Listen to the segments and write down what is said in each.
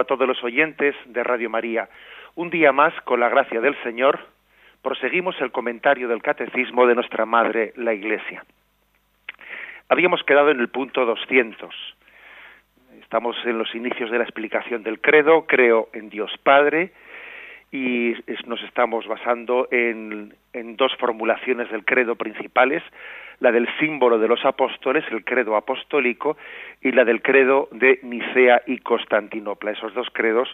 A todos los oyentes de Radio María. Un día más, con la gracia del Señor, proseguimos el comentario del Catecismo de nuestra Madre, la Iglesia. Habíamos quedado en el punto 200. Estamos en los inicios de la explicación del credo, creo en Dios Padre, y nos estamos basando en dos formulaciones del credo principales, la del símbolo de los apóstoles, el credo apostólico, y la del credo de Nicea y Constantinopla, esos dos credos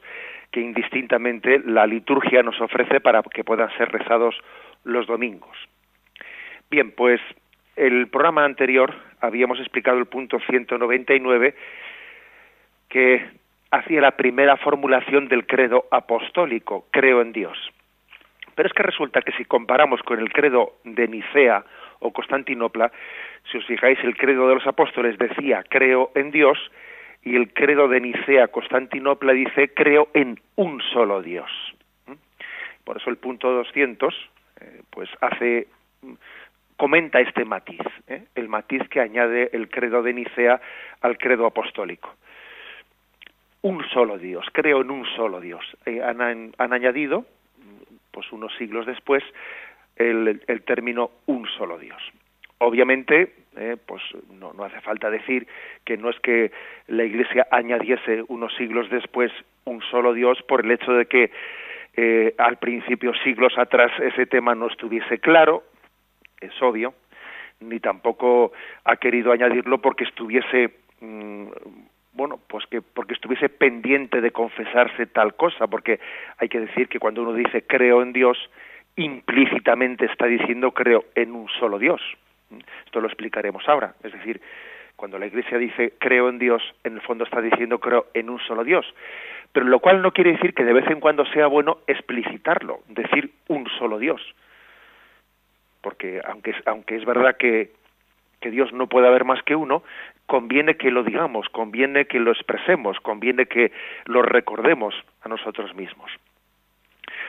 que indistintamente la liturgia nos ofrece para que puedan ser rezados los domingos. Bien, pues el programa anterior habíamos explicado el punto 199 que hacía la primera formulación del credo apostólico, creo en Dios. Pero es que resulta que si comparamos con el credo de Nicea o Constantinopla, si os fijáis, el credo de los apóstoles decía creo en Dios y el credo de Nicea Constantinopla dice creo en un solo Dios. ¿Mm? Por eso el punto 200 eh, pues hace comenta este matiz, ¿eh? el matiz que añade el credo de Nicea al credo apostólico. Un solo Dios, creo en un solo Dios. Eh, han, han, añadido, pues unos siglos después, el, término un solo Dios. Obviamente, eh, pues no, no, hace falta decir que no es que la Iglesia añadiese unos siglos después un solo Dios por el hecho de que eh, al principio, siglos atrás, ese tema no estuviese claro, es obvio, ni tampoco ha querido añadirlo porque estuviese mm, bueno, pues que porque estuviese pendiente de confesarse tal cosa, porque hay que decir que cuando uno dice creo en Dios, implícitamente está diciendo creo en un solo Dios. Esto lo explicaremos ahora. Es decir, cuando la Iglesia dice creo en Dios, en el fondo está diciendo creo en un solo Dios. Pero lo cual no quiere decir que de vez en cuando sea bueno explicitarlo, decir un solo Dios. Porque aunque, aunque es verdad que, que Dios no puede haber más que uno, conviene que lo digamos, conviene que lo expresemos, conviene que lo recordemos a nosotros mismos.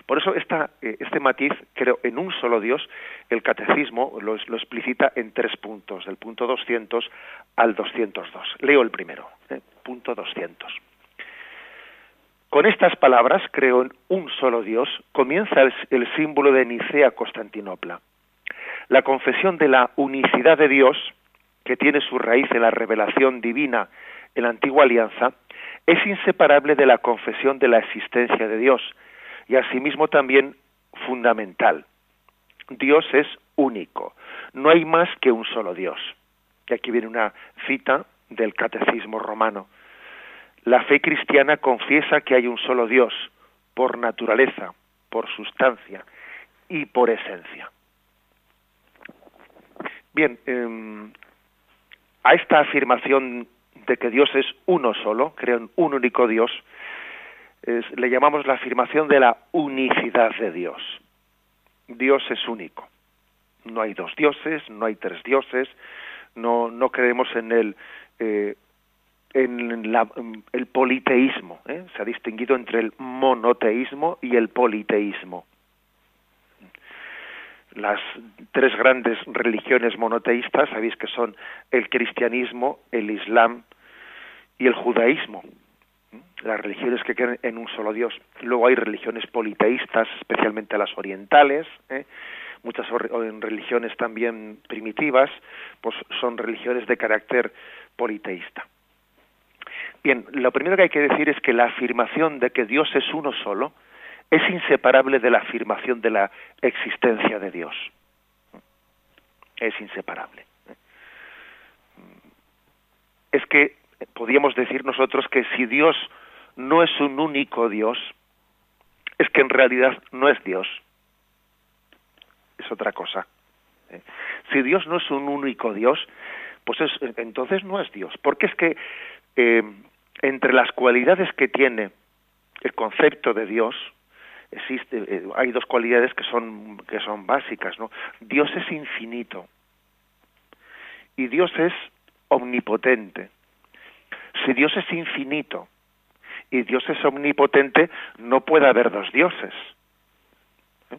Por eso esta, eh, este matiz, creo, en un solo Dios, el catecismo lo, lo, explicita en tres puntos, del punto 200 al 202. Leo el primero, eh, punto 200. Con estas palabras, creo en un solo Dios, comienza el, el símbolo de Nicea Constantinopla. La confesión de la unicidad de Dios, que tiene su raíz en la revelación divina en la antigua alianza, es inseparable de la confesión de la existencia de Dios, y asimismo también fundamental. Dios es único, no hay más que un solo Dios. Y aquí viene una cita del Catecismo romano. La fe cristiana confiesa que hay un solo Dios, por naturaleza, por sustancia y por esencia. Bien, em, a esta afirmación de que Dios es uno solo, creo en un único Dios, le llamamos la afirmación de la unicidad de Dios. Dios es único. No hay dos dioses, no hay tres dioses, no, creemos en el, eh, en el politeísmo. ¿eh? Se ha distinguido entre el monoteísmo y el politeísmo. Las tres grandes religiones monoteístas, sabéis que son el cristianismo, el islam y el judaísmo las religiones que creen en un solo Dios. Luego hay religiones politeístas, especialmente las orientales, ¿eh? muchas religiones también primitivas, pues son religiones de carácter politeísta. Bien, lo primero que hay que decir es que la afirmación de que Dios es uno solo es inseparable de la afirmación de la existencia de Dios. Es inseparable. ¿eh? Es que podríamos decir nosotros que si Dios no es un único Dios, es que en realidad no es Dios. Es otra cosa. ¿eh? Si Dios no es un único Dios, pues entonces no es Dios. Porque es que eh, entre las cualidades que tiene el concepto de Dios, existe, eh, hay dos cualidades que son, que son básicas, ¿no? Dios es infinito y Dios es omnipotente. Si Dios es infinito y Dios es omnipotente, no puede haber dos dioses. ¿Eh?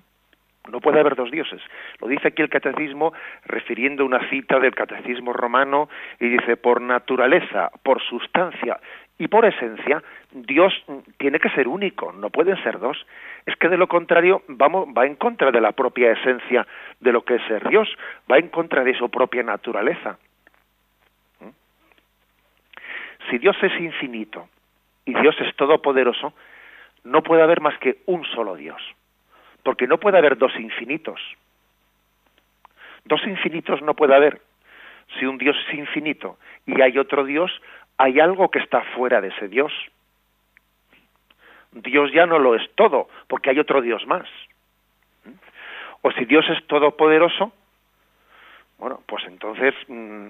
No puede haber dos dioses. Lo dice aquí el catecismo refiriendo una cita del catecismo romano y dice, por naturaleza, por sustancia y por esencia, Dios tiene que ser único, no pueden ser dos. Es que de lo contrario vamos, va en contra de la propia esencia de lo que es ser Dios, va en contra de su propia naturaleza. ¿Mm? Si Dios es infinito y Dios es todopoderoso, no puede haber más que un solo Dios, porque no puede haber dos infinitos. Dos infinitos no puede haber. Si un Dios es infinito y hay otro Dios, hay algo que está fuera de ese Dios. Dios ya no lo es todo, porque hay otro Dios más. O si Dios es todopoderoso, bueno, pues entonces mm,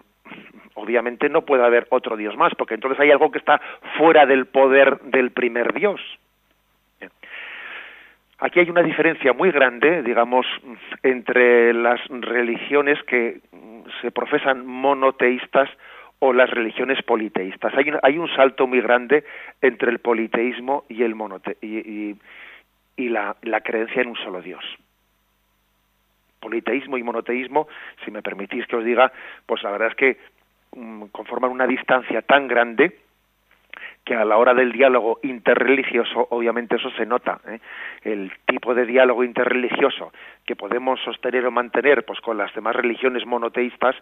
obviamente no puede haber otro Dios más, porque entonces hay algo que está fuera del poder del primer Dios. Aquí hay una diferencia muy grande, digamos, entre las religiones que se profesan monoteístas o las religiones politeístas. Hay un, hay un salto muy grande entre el politeísmo y el monote y, y, la, la, creencia en un solo Dios. Politeísmo y monoteísmo, si me permitís que os diga, pues la verdad es que mm, conforman una distancia tan grande que a la hora del diálogo interreligioso, obviamente eso se nota, ¿eh? el tipo de diálogo interreligioso que podemos sostener o mantener pues con las demás religiones monoteístas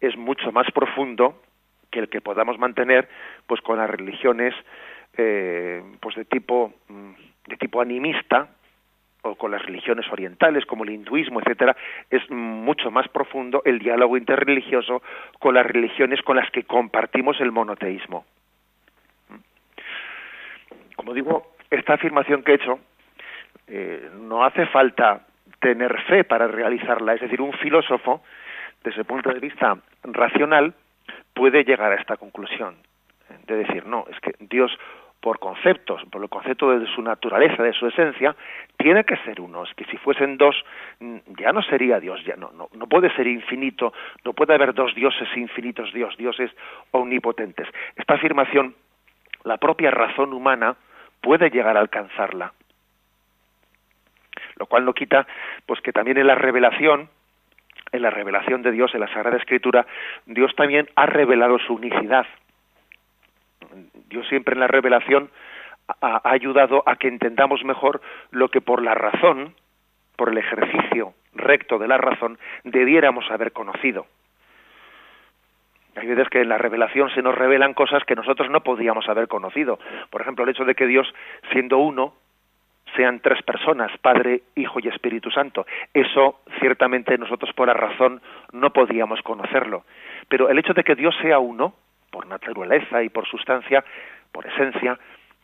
es mucho más profundo que el que podamos mantener pues con las religiones eh, pues de tipo mm, de tipo animista o con las religiones orientales como el hinduismo etcétera es mucho más profundo el diálogo interreligioso con las religiones con las que compartimos el monoteísmo. Como digo esta afirmación que he hecho eh, no hace falta tener fe para realizarla. Es decir un filósofo desde el punto de vista racional puede llegar a esta conclusión de decir, no, es que Dios por conceptos, por el concepto de su naturaleza, de su esencia, tiene que ser uno. Es que si fuesen dos, mm, ya no sería Dios, ya no, no, no puede ser infinito, no puede haber dos dioses infinitos, Dios, dioses omnipotentes. Esta afirmación, la propia razón humana puede llegar a alcanzarla. Lo cual no quita, pues que también en la revelación, en la revelación de Dios, en la Sagrada Escritura, Dios también ha revelado su unicidad. Dios siempre en la revelación ha, ayudado a que entendamos mejor lo que por la razón, por el ejercicio recto de la razón, debiéramos haber conocido. Hay veces que en la revelación se nos revelan cosas que nosotros no podíamos haber conocido. Por ejemplo, el hecho de que Dios, siendo uno, sean tres personas, Padre, Hijo y Espíritu Santo. Eso ciertamente nosotros por la razón no podíamos conocerlo. Pero el hecho de que Dios sea uno, por naturaleza y por sustancia, por esencia,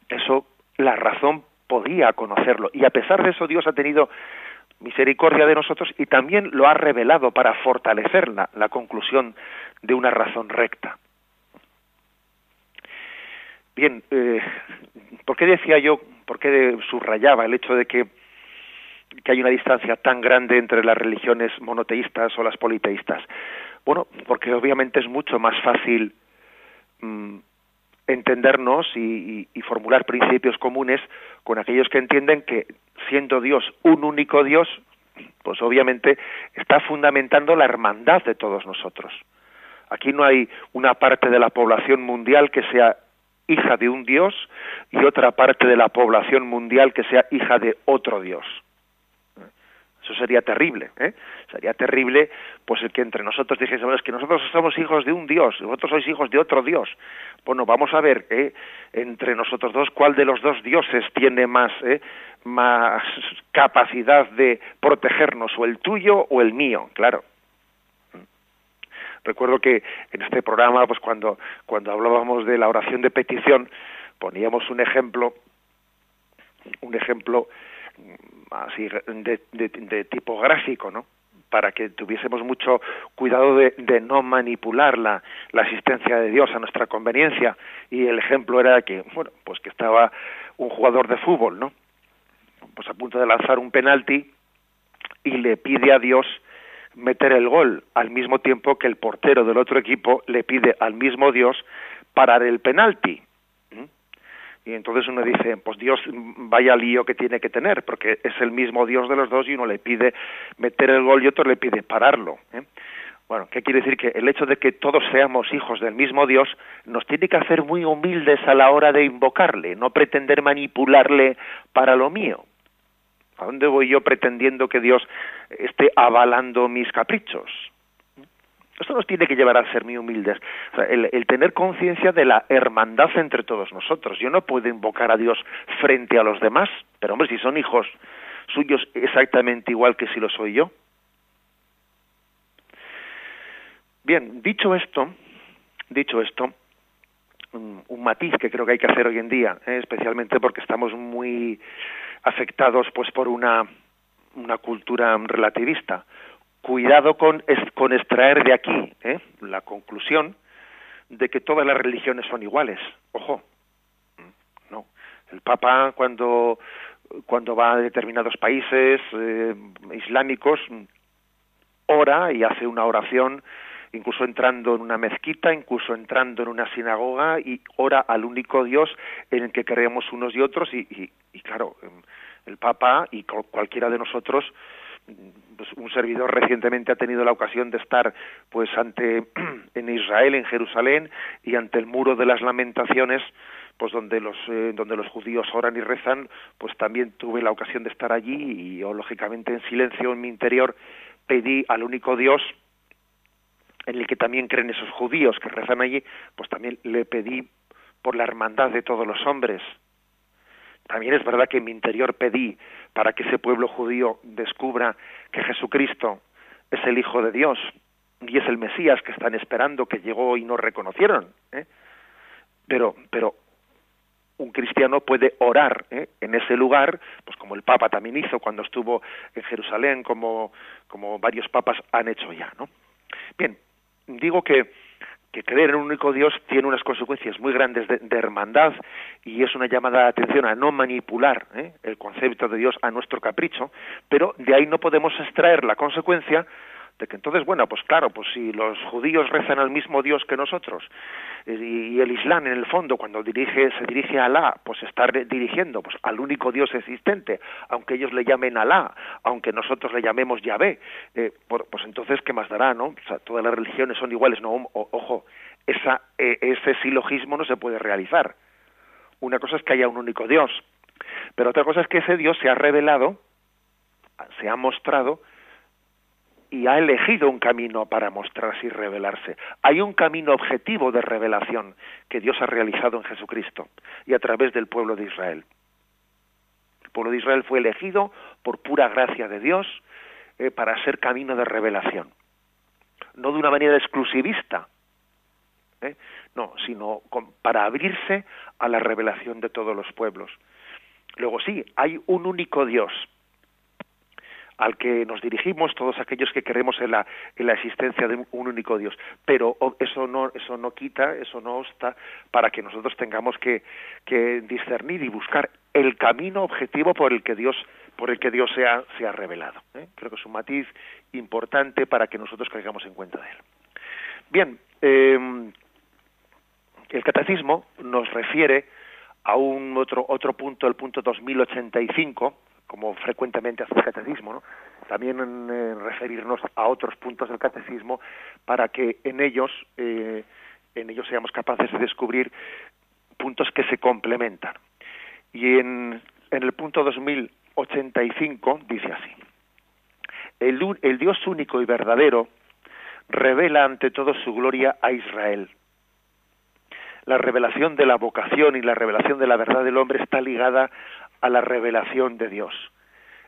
eso la razón podía conocerlo. Y a pesar de eso Dios ha tenido misericordia de nosotros y también lo ha revelado para fortalecer la, la conclusión de una razón recta. Bien, eh, ¿por qué decía yo, por qué subrayaba el hecho de que, que hay una distancia tan grande entre las religiones monoteístas o las politeístas? Bueno, porque obviamente es mucho más fácil mm, entendernos y, y, formular principios comunes con aquellos que entienden que siendo Dios un único Dios, pues obviamente está fundamentando la hermandad de todos nosotros. Aquí no hay una parte de la población mundial que sea hija de un Dios y otra parte de la población mundial que sea hija de otro Dios. Eso sería terrible, ¿eh? Sería terrible, pues el que entre nosotros dijésemos que nosotros somos hijos de un Dios, vosotros sois hijos de otro Dios. Bueno, vamos a ver, ¿eh? entre nosotros dos, cuál de los dos dioses tiene más, ¿eh? más capacidad de protegernos, o el tuyo o el mío, claro. Recuerdo que en este programa, pues cuando, cuando hablábamos de la oración de petición, poníamos un ejemplo, un ejemplo así de, de, tipo gráfico, ¿no? para que tuviésemos mucho cuidado de, no manipular la, la, asistencia de Dios a nuestra conveniencia. Y el ejemplo era que, bueno, pues que estaba un jugador de fútbol, ¿no? Pues a punto de lanzar un penalti y le pide a Dios meter el gol, al mismo tiempo que el portero del otro equipo le pide al mismo Dios parar el penalti. Y entonces uno dice, pues Dios vaya lío que tiene que tener, porque es el mismo Dios de los dos y uno le pide meter el gol y otro le pide pararlo. ¿eh? Bueno, ¿qué quiere decir? Que el hecho de que todos seamos hijos del mismo Dios nos tiene que hacer muy humildes a la hora de invocarle, no pretender manipularle para lo mío. ¿A dónde voy yo pretendiendo que Dios esté avalando mis caprichos? Esto nos tiene que llevar a ser muy humildes. el, tener conciencia de la hermandad entre todos nosotros. Yo no puedo invocar a Dios frente a los demás, pero hombre, si son hijos suyos exactamente igual que si lo soy yo. Bien, dicho esto, dicho esto, un, matiz que creo que hay que hacer hoy en día, ¿eh? especialmente porque estamos muy afectados pues por una, una cultura relativista cuidado con, con extraer de aquí ¿eh? la conclusión de que todas las religiones son iguales. Ojo, no. El Papa cuando cuando va a determinados países eh, islámicos ora y hace una oración incluso entrando en una mezquita, incluso entrando en una sinagoga y ora al único Dios en el que creemos unos y otros y, y, y claro, el Papa y cualquiera de nosotros pues un servidor recientemente ha tenido la ocasión de estar pues ante en Israel en Jerusalén y ante el muro de las lamentaciones pues donde los eh, donde los judíos oran y rezan pues también tuve la ocasión de estar allí y yo lógicamente en silencio en mi interior pedí al único Dios en el que también creen esos judíos que rezan allí pues también le pedí por la hermandad de todos los hombres. También es verdad que en mi interior pedí para que ese pueblo judío descubra que Jesucristo es el Hijo de Dios y es el Mesías que están esperando, que llegó y no reconocieron. ¿eh? Pero, pero un cristiano puede orar ¿eh? en ese lugar, pues como el Papa también hizo cuando estuvo en Jerusalén, como, como varios papas han hecho ya, ¿no? Bien, digo que que creer en un único Dios tiene unas consecuencias muy grandes de, hermandad y es una llamada de atención a no manipular ¿eh? el concepto de Dios a nuestro capricho, pero de ahí no podemos extraer la consecuencia de que entonces, bueno, pues claro, pues si los judíos rezan al mismo Dios que nosotros eh, y, el Islam en el fondo cuando dirige se dirige a Alá, pues está dirigiendo pues al único Dios existente, aunque ellos le llamen Alá, aunque nosotros le llamemos Yahvé, eh, pues entonces qué más dará, ¿no? Todas las religiones son iguales, no, ojo, esa, eh, ese silogismo no se puede realizar. Una cosa es que haya un único Dios, pero otra cosa es que ese Dios se ha revelado, se ha mostrado y ha elegido un camino para mostrarse y revelarse. Hay un camino objetivo de revelación que Dios ha realizado en Jesucristo y a través del pueblo de Israel. El pueblo de Israel fue elegido por pura gracia de Dios eh, para ser camino de revelación. No de una manera exclusivista, ¿eh? no, sino para abrirse a la revelación de todos los pueblos. Luego sí, hay un único Dios, al que nos dirigimos todos aquellos que creemos en la, en la existencia de un único Dios. Pero eso no, eso no quita, eso no obsta para que nosotros tengamos que, que discernir y buscar el camino objetivo por el que Dios por el que Dios se ha, se ha revelado. ¿eh? Creo que es un matiz importante para que nosotros caigamos en cuenta de él. Bien, eh, el catecismo nos refiere a un otro otro punto, el punto 2085, como frecuentemente hace el catecismo, ¿no? también en, referirnos a otros puntos del catecismo para que en ellos, eh, en ellos seamos capaces de descubrir puntos que se complementan. Y en, en el punto 2085 dice así, el, el Dios único y verdadero revela ante todo su gloria a Israel. La revelación de la vocación y la revelación de la verdad del hombre está ligada a la revelación de Dios.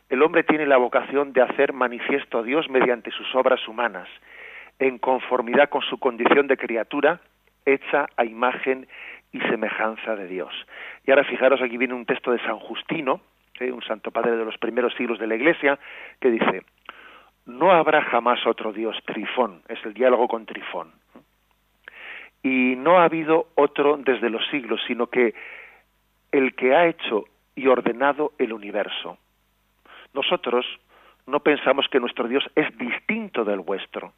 El hombre tiene la vocación de hacer manifiesto a Dios mediante sus obras humanas, en conformidad con su condición de criatura, hecha a imagen y semejanza de Dios. Y ahora fijaros, aquí viene un texto de San Justino, un santo padre de los primeros siglos de la Iglesia, que dice, no habrá jamás otro Dios, Trifón, es el diálogo con Trifón. Y no ha habido otro desde los siglos, sino que el que ha hecho y ordenado el universo. Nosotros no pensamos que nuestro Dios es distinto del vuestro.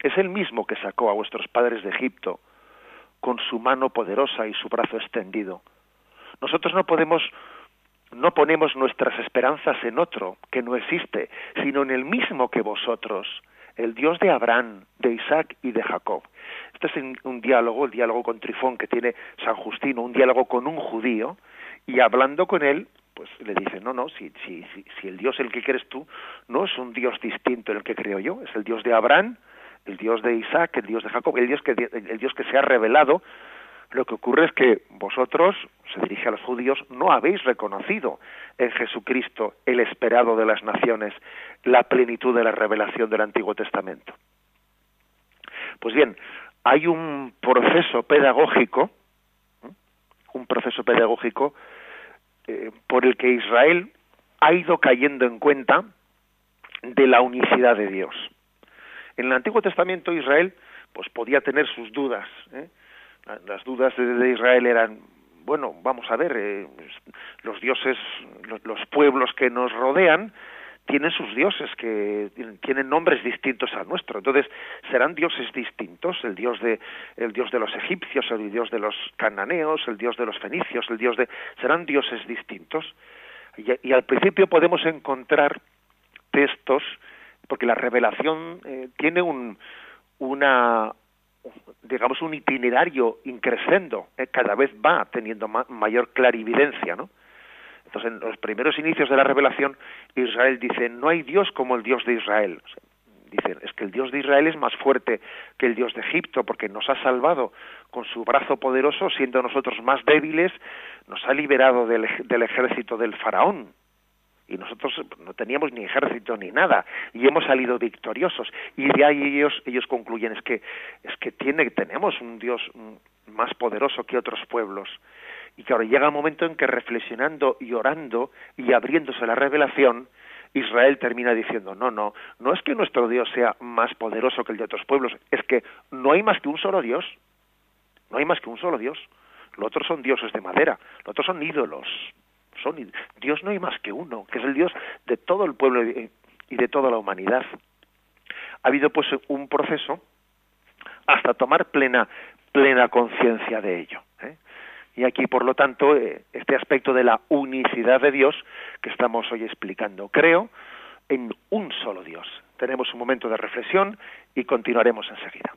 Es el mismo que sacó a vuestros padres de Egipto con su mano poderosa y su brazo extendido. Nosotros no podemos no ponemos nuestras esperanzas en otro que no existe, sino en el mismo que vosotros, el Dios de Abraham, de Isaac y de Jacob. Este es un diálogo, el diálogo con Trifón que tiene San Justino, un diálogo con un judío, y hablando con él, pues le dice, no, no, si, si, si, el Dios el que quieres tú no es un Dios distinto el que creo yo, es el Dios de Abraham, el Dios de Isaac, el Dios de Jacob, el Dios que, el Dios que se ha revelado. Lo que ocurre es que vosotros, se dirige a los judíos, no habéis reconocido en Jesucristo el esperado de las naciones, la plenitud de la revelación del Antiguo Testamento. Pues bien, hay un proceso pedagógico, un proceso pedagógico eh, por el que Israel ha ido cayendo en cuenta de la unicidad de Dios. En el Antiguo Testamento Israel pues podía tener sus dudas. ¿eh? Las dudas de, Israel eran, bueno, vamos a ver, eh, los dioses, los, pueblos que nos rodean tienen sus dioses que tienen nombres distintos al nuestro. Entonces, serán dioses distintos, el dios de el dios de los egipcios, el dios de los cananeos, el dios de los fenicios, el dios de serán dioses distintos. Y, al principio podemos encontrar textos porque la revelación eh, tiene un una digamos un itinerario increscendo, eh, cada vez va teniendo mayor clarividencia, ¿no? Entonces, en los primeros inicios de la revelación, Israel dice, no hay Dios como el Dios de Israel. dicen, es que el Dios de Israel es más fuerte que el Dios de Egipto, porque nos ha salvado con su brazo poderoso, siendo nosotros más débiles, nos ha liberado del, del ejército del faraón, y nosotros no teníamos ni ejército ni nada y hemos salido victoriosos. Y de ahí ellos ellos concluyen es que es que tiene tenemos un Dios más poderoso que otros pueblos y que ahora llega el momento en que reflexionando y orando y abriéndose la revelación, Israel termina diciendo, no, no, no es que nuestro Dios sea más poderoso que el de otros pueblos, es que no hay más que un solo Dios, no hay más que un solo Dios, los otros son dioses de madera, los otros son ídolos, son Dios no hay más que uno, que es el Dios de todo el pueblo y de toda la humanidad. Ha habido pues un proceso hasta tomar plena plena conciencia de ello. Y aquí, por lo tanto, eh, este aspecto de la unicidad de Dios que estamos hoy explicando. Creo en un solo Dios. Tenemos un momento de reflexión y continuaremos enseguida.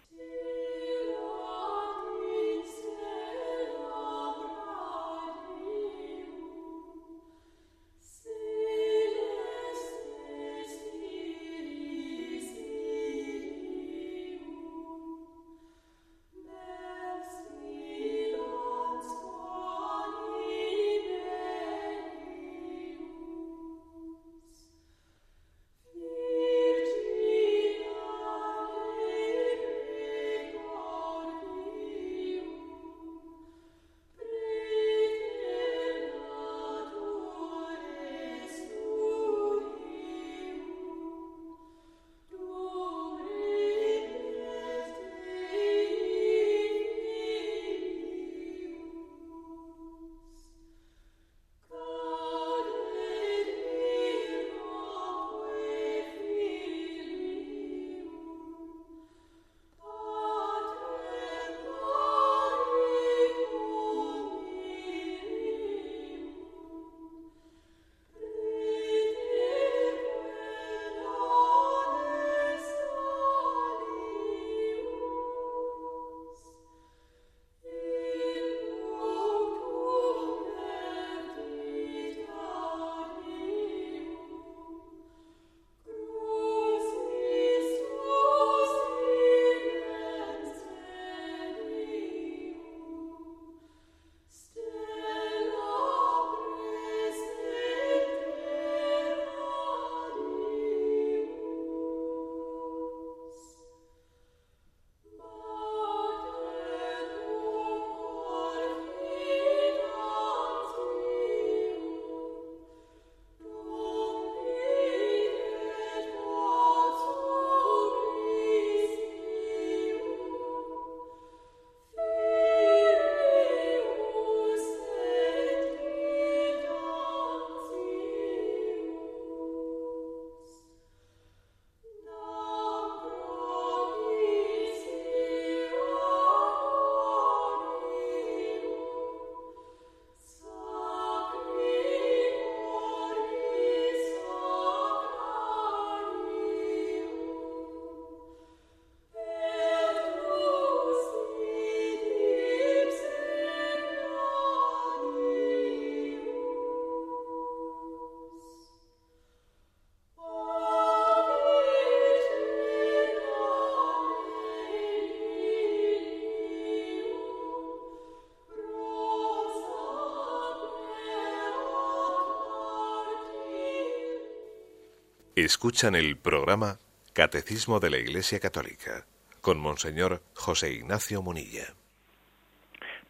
Escuchan el programa Catecismo de la Iglesia Católica con Monseñor José Ignacio Munilla.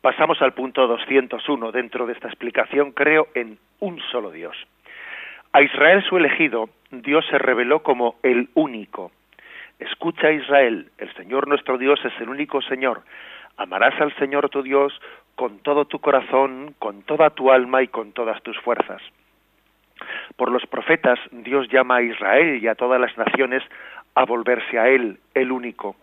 Pasamos al punto 201 dentro de esta explicación, creo en un solo Dios. A Israel su elegido, Dios se reveló como el único. Escucha Israel, el Señor nuestro Dios es el único Señor. Amarás al Señor tu Dios con todo tu corazón, con toda tu alma y con todas tus fuerzas. Por los profetas Dios llama a Israel y a todas las naciones a volverse a Él, el único.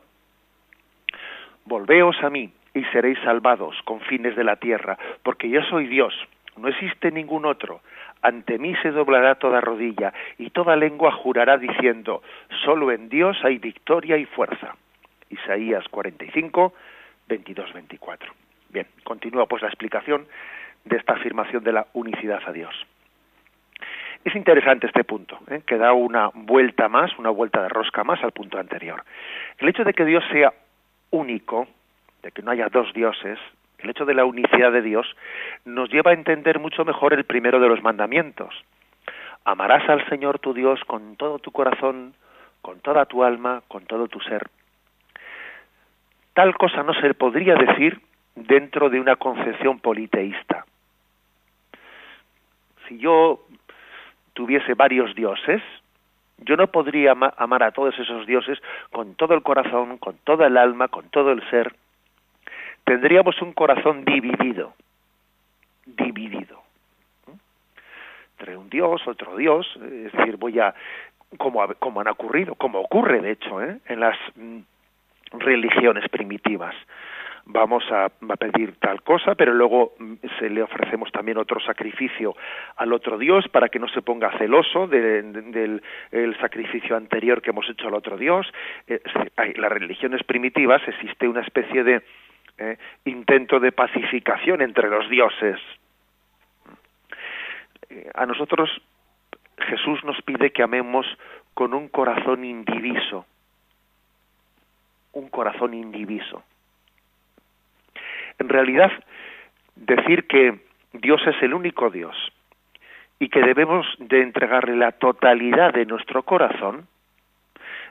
Volveos a mí y seréis salvados, con fines de la tierra, porque yo soy Dios, no existe ningún otro. Ante mí se doblará toda rodilla y toda lengua jurará diciendo, solo en Dios hay victoria y fuerza. Isaías 45, 22, 24. Bien, continúa pues la explicación de esta afirmación de la unicidad a Dios. Es interesante este punto, ¿eh? que da una vuelta más, una vuelta de rosca más al punto anterior. El hecho de que Dios sea único, de que no haya dos dioses, el hecho de la unicidad de Dios, nos lleva a entender mucho mejor el primero de los mandamientos. Amarás al Señor tu Dios con todo tu corazón, con toda tu alma, con todo tu ser. Tal cosa no se podría decir dentro de una concepción politeísta. Si yo tuviese varios dioses, yo no podría amar a todos esos dioses con todo el corazón, con toda el alma, con todo el ser. Tendríamos un corazón dividido, dividido. Entre un dios, otro dios, es decir, voy a, como, como han ocurrido, como ocurre de hecho ¿eh? en las mm, religiones primitivas vamos a, pedir tal cosa, pero luego mm, se le ofrecemos también otro sacrificio al otro Dios para que no se ponga celoso del sacrificio anterior que hemos hecho al otro Dios. En las religiones primitivas existe una especie de eh, intento de pacificación entre los dioses. Eh, a nosotros Jesús nos pide que amemos con un corazón indiviso, un corazón indiviso. En realidad, decir que Dios es el único Dios y que debemos de entregarle la totalidad de nuestro corazón,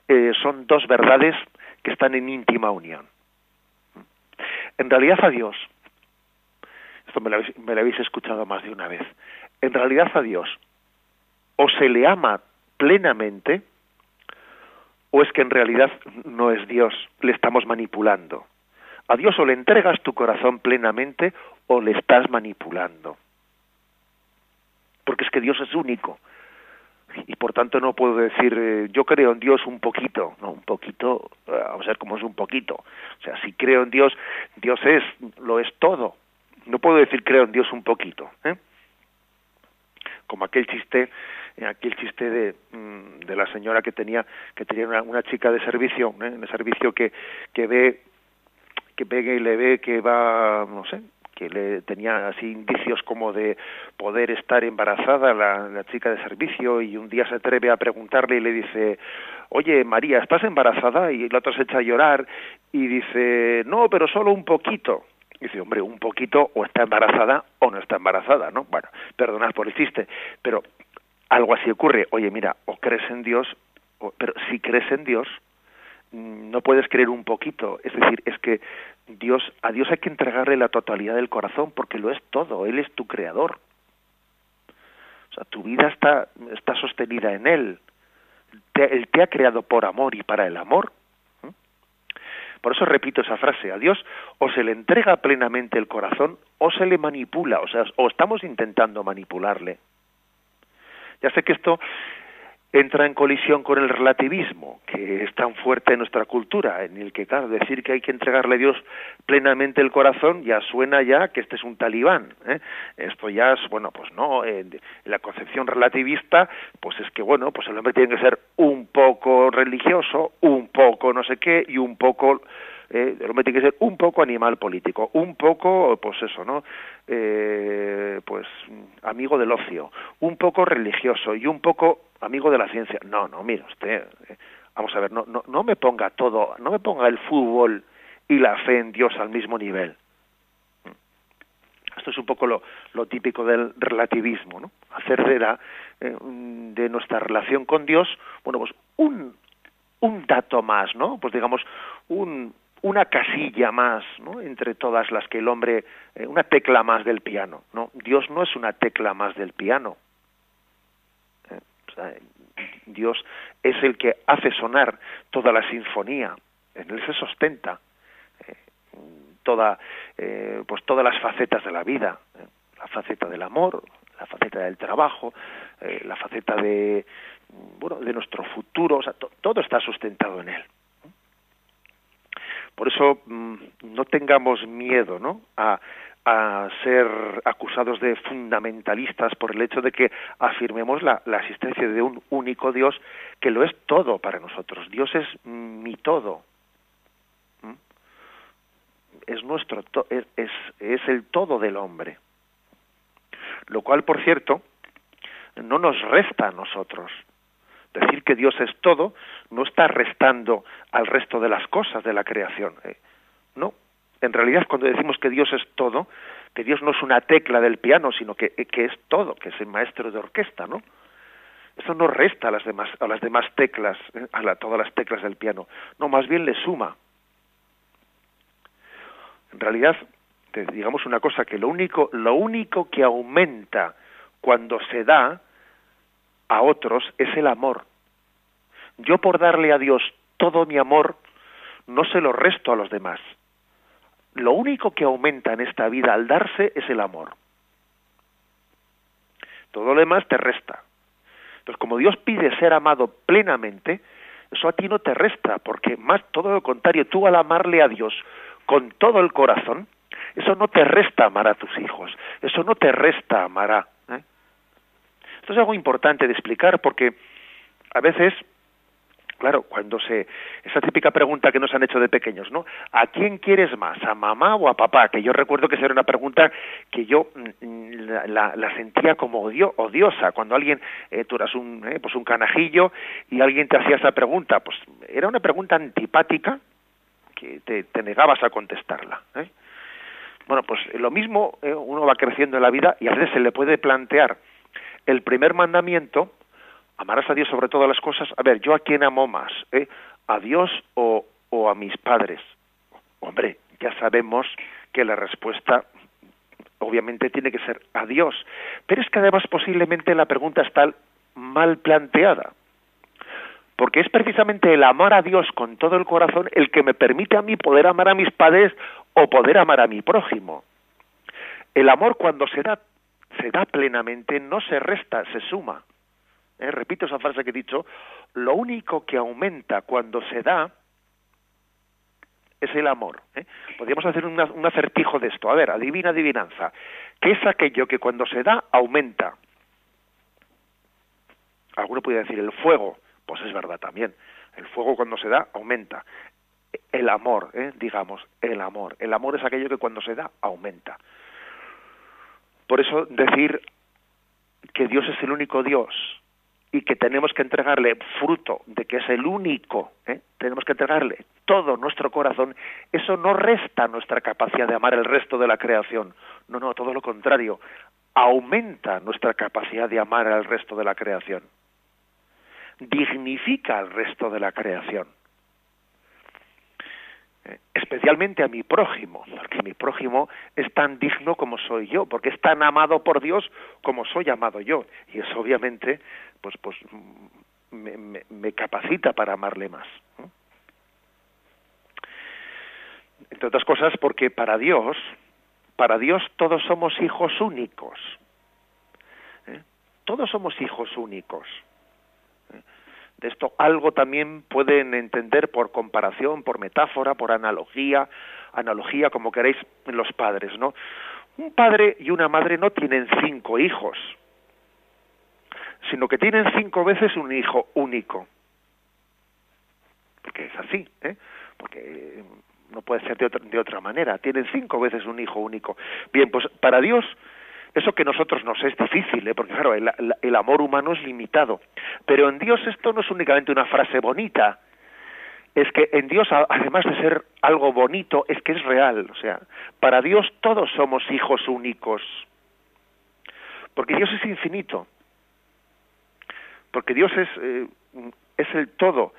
eh, son dos verdades que están en íntima unión. En realidad a Dios, esto me lo, me lo habéis escuchado más de una vez, en realidad a Dios o se le ama plenamente o es que en realidad no es Dios, le estamos manipulando. A Dios o le entregas tu corazón plenamente o le estás manipulando. Porque es que Dios es único. Y por tanto no puedo decir, eh, yo creo en Dios un poquito. No, un poquito, eh, vamos a ver cómo es un poquito. O sea, si creo en Dios, Dios es, lo es todo. No puedo decir creo en Dios un poquito. ¿eh? Como aquel chiste aquel chiste de, mm, de la señora que tenía que tenía una, chica de servicio ¿eh? de servicio que que ve que pegue y le ve que va, no sé, que le tenía así indicios como de poder estar embarazada la, la, chica de servicio y un día se atreve a preguntarle y le dice, oye María, ¿estás embarazada? Y la otra se echa a llorar y dice, no, pero solo un poquito. Y dice, hombre, un poquito o está embarazada o no está embarazada, ¿no? Bueno, perdonad por el chiste, pero algo así ocurre. Oye, mira, o crees en Dios, o, pero si crees en Dios, no puedes creer un poquito, es decir, es que Dios a Dios hay que entregarle la totalidad del corazón porque lo es todo, él es tu creador. O sea, tu vida está está sostenida en él. él te ha creado por amor y para el amor. Por eso repito esa frase, a Dios o se le entrega plenamente el corazón o se le manipula, o sea, o estamos intentando manipularle. Ya sé que esto entra en colisión con el relativismo, que es tan fuerte en nuestra cultura, en el que, claro, decir que hay que entregarle a Dios plenamente el corazón ya suena ya que este es un talibán. ¿eh? Esto ya es, bueno, pues no, la concepción relativista, pues es que, bueno, pues el hombre tiene que ser un poco religioso, un poco no sé qué, y un poco eh, el hombre tiene que ser un poco animal político, un poco, pues eso, ¿no? Eh, pues amigo del ocio, un poco religioso y un poco amigo de la ciencia. No, no, mira usted, eh, vamos a ver, no, no, no me ponga todo, no me ponga el fútbol y la fe en Dios al mismo nivel. Esto es un poco lo, lo típico del relativismo, ¿no? Hacer de la, eh, de nuestra relación con Dios, bueno, pues un, un dato más, ¿no? Pues digamos, un, una casilla más, ¿no? Entre todas las que el hombre, eh, una tecla más del piano, ¿no? Dios no es una tecla más del piano. Eh, Dios es el que hace sonar toda la sinfonía, en él se sostenta toda, pues todas las facetas de la vida, la faceta del amor, la faceta del trabajo, la faceta de, bueno, de nuestro futuro, o sea, todo está sustentado en él. Por eso mm, no tengamos miedo, ¿no? A, a ser acusados de fundamentalistas por el hecho de que afirmemos la, la, existencia de un único Dios que lo es todo para nosotros. Dios es mi todo. Es nuestro es, es, es el todo del hombre. Lo cual, por cierto, no nos resta a nosotros decir que Dios es todo no está restando al resto de las cosas de la creación. ¿eh? No. En realidad, cuando decimos que Dios es todo, que Dios no es una tecla del piano, sino que, que es todo, que es el maestro de orquesta, ¿no? Eso no resta a las demás, a las demás teclas, ¿eh? a todas las teclas del piano. No, más bien le suma. En realidad, digamos una cosa, que lo único, lo único que aumenta cuando se da a otros es el amor. Yo por darle a Dios todo mi amor, no se lo resto a los demás. Lo único que aumenta en esta vida al darse es el amor. Todo lo demás te resta. Entonces, como Dios pide ser amado plenamente, eso a ti no te resta, porque más todo lo contrario, tú al amarle a Dios con todo el corazón, eso no te resta amar a tus hijos, eso no te resta amar a esto es algo importante de explicar porque a veces claro, cuando se esa típica pregunta que nos han hecho de pequeños, ¿no? ¿A quién quieres más, a mamá o a papá? Que yo recuerdo que esa era una pregunta que yo mm, la, la, sentía como odio, odiosa cuando alguien eh, tú eras un eh, pues un canajillo y alguien te hacía esa pregunta, pues era una pregunta antipática que te, te negabas a contestarla. ¿eh? Bueno, pues lo mismo eh, uno va creciendo en la vida y a veces se le puede plantear el primer mandamiento, amarás a Dios sobre todas las cosas. A ver, ¿yo a quién amo más? Eh? ¿A Dios o, o a mis padres? Hombre, ya sabemos que la respuesta obviamente tiene que ser a Dios. Pero es que además posiblemente la pregunta está mal planteada. Porque es precisamente el amar a Dios con todo el corazón el que me permite a mí poder amar a mis padres o poder amar a mi prójimo. El amor cuando se da se da plenamente, no se resta, se suma. Eh, repito esa frase que he dicho, lo único que aumenta cuando se da es el amor. ¿eh? Podríamos hacer un acertijo de esto. A ver, adivina, adivinanza. ¿Qué es aquello que cuando se da aumenta? Alguno puede decir el fuego. Pues es verdad también. El fuego cuando se da aumenta. El amor, ¿eh? digamos, el amor. El amor es aquello que cuando se da aumenta. Por eso decir que Dios es el único Dios y que tenemos que entregarle fruto de que es el único, ¿eh? tenemos que entregarle todo nuestro corazón, eso no resta nuestra capacidad de amar el resto de la creación. No, no, todo lo contrario, aumenta nuestra capacidad de amar al resto de la creación. Dignifica al resto de la creación especialmente a mi prójimo, porque mi prójimo es tan digno como soy yo, porque es tan amado por Dios como soy amado yo, y eso obviamente pues pues me, capacita para amarle más. Entre otras cosas porque para Dios, para Dios todos somos hijos únicos. ¿eh? Todos somos hijos únicos esto algo también pueden entender por comparación, por metáfora, por analogía, analogía como queréis los padres, ¿no? Un padre y una madre no tienen cinco hijos, sino que tienen cinco veces un hijo único. Porque es así, ¿eh? Porque no puede ser de otra, de otra manera. Tienen cinco veces un hijo único. Bien, pues para Dios eso que nosotros nos es difícil, ¿eh? porque claro, el amor humano es limitado. Pero en Dios esto no es únicamente una frase bonita, es que en Dios, además de ser algo bonito, es que es real. O sea, para Dios todos somos hijos únicos. Porque Dios es infinito. Porque Dios es, eh, es el todo,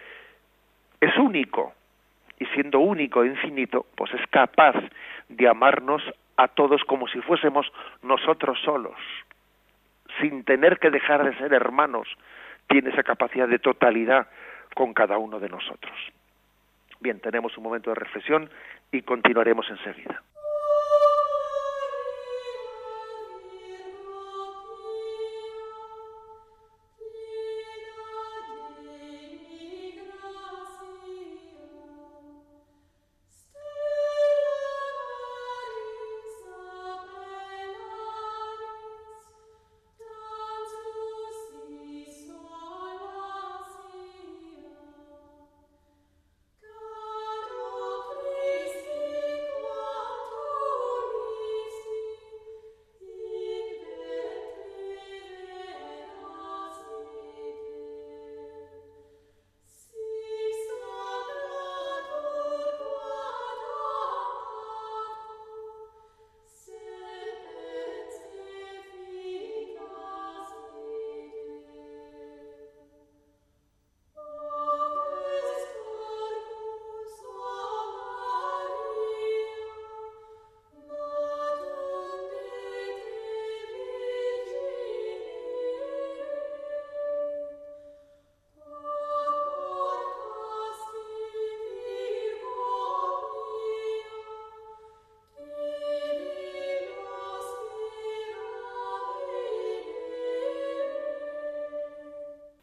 es único, y siendo único e infinito, pues es capaz de amarnos a todos como si fuésemos nosotros solos, sin tener que dejar de ser hermanos, tiene esa capacidad de totalidad con cada uno de nosotros. Bien, tenemos un momento de reflexión y continuaremos enseguida.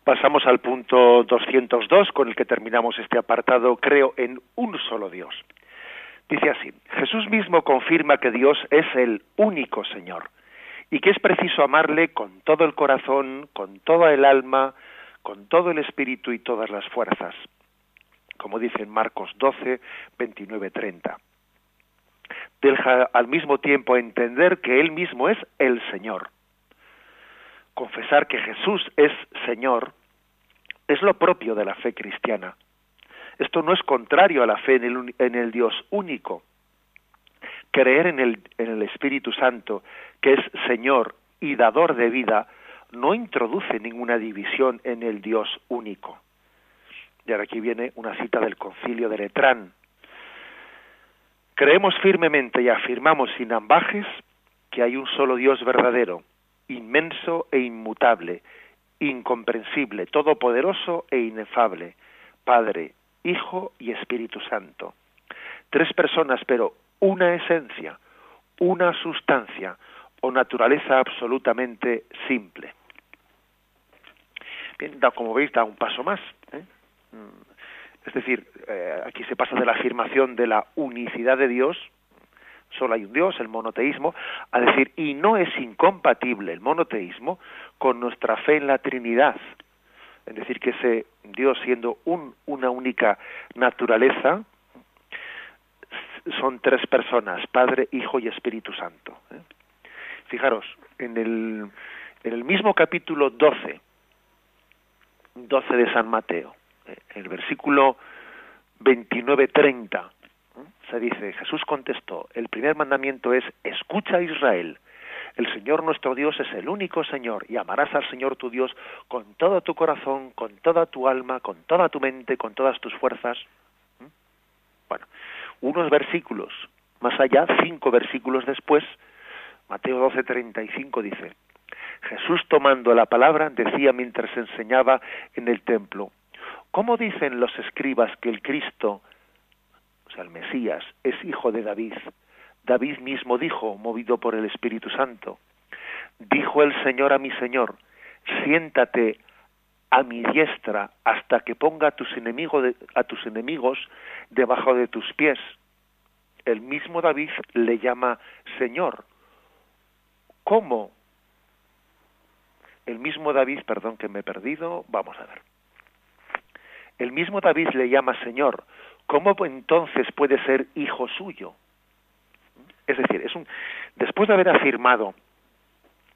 Pasamos al punto 202 con el que terminamos este apartado, creo en un solo Dios. Dice así, Jesús mismo confirma que Dios es el único Señor y que es preciso amarle con todo el corazón, con toda el alma, con todo el espíritu y todas las fuerzas, como dice en Marcos 12, 29, 30. Deja al mismo tiempo entender que Él mismo es el Señor. Confesar que Jesús es Señor es lo propio de la fe cristiana. Esto no es contrario a la fe en el, Dios único. Creer en el, en el Espíritu Santo, que es Señor y dador de vida, no introduce ninguna división en el Dios único. Y ahora aquí viene una cita del concilio de Letrán. Creemos firmemente y afirmamos sin ambajes que hay un solo Dios verdadero, inmenso e inmutable, incomprensible, todopoderoso e inefable, Padre, Hijo y Espíritu Santo. Tres personas, pero una esencia, una sustancia o naturaleza absolutamente simple. Bien, como veis, da un paso más. ¿eh? Mm, es decir, eh, aquí se pasa de la afirmación de la unicidad de Dios, solo hay un Dios, el monoteísmo, a decir, y no es incompatible el monoteísmo con nuestra fe en la Trinidad. Es decir, que ese Dios siendo un, una única naturaleza, son tres personas, Padre, Hijo y Espíritu Santo. ¿eh? Fijaros, en el, en el mismo capítulo 12, 12 de San Mateo, ¿eh? el versículo 29-30, dice, Jesús contestó, el primer mandamiento es, escucha Israel, el Señor nuestro Dios es el único Señor y amarás al Señor tu Dios con todo tu corazón, con toda tu alma, con toda tu mente, con todas tus fuerzas. ¿Mm? Bueno, unos versículos más allá, cinco versículos después, Mateo 12:35 dice, Jesús tomando la palabra decía mientras enseñaba en el templo, ¿cómo dicen los escribas que el Cristo o sea, el Mesías, es hijo de David. David mismo dijo, movido por el Espíritu Santo, dijo el Señor a mi Señor, siéntate a mi diestra hasta que ponga tus, a tus enemigos debajo de tus pies. El mismo David le llama Señor. ¿Cómo? El mismo David, perdón que me he perdido, vamos a ver. El mismo David le llama Señor. ¿Cómo entonces puede ser hijo suyo? Es decir, es un, después de haber afirmado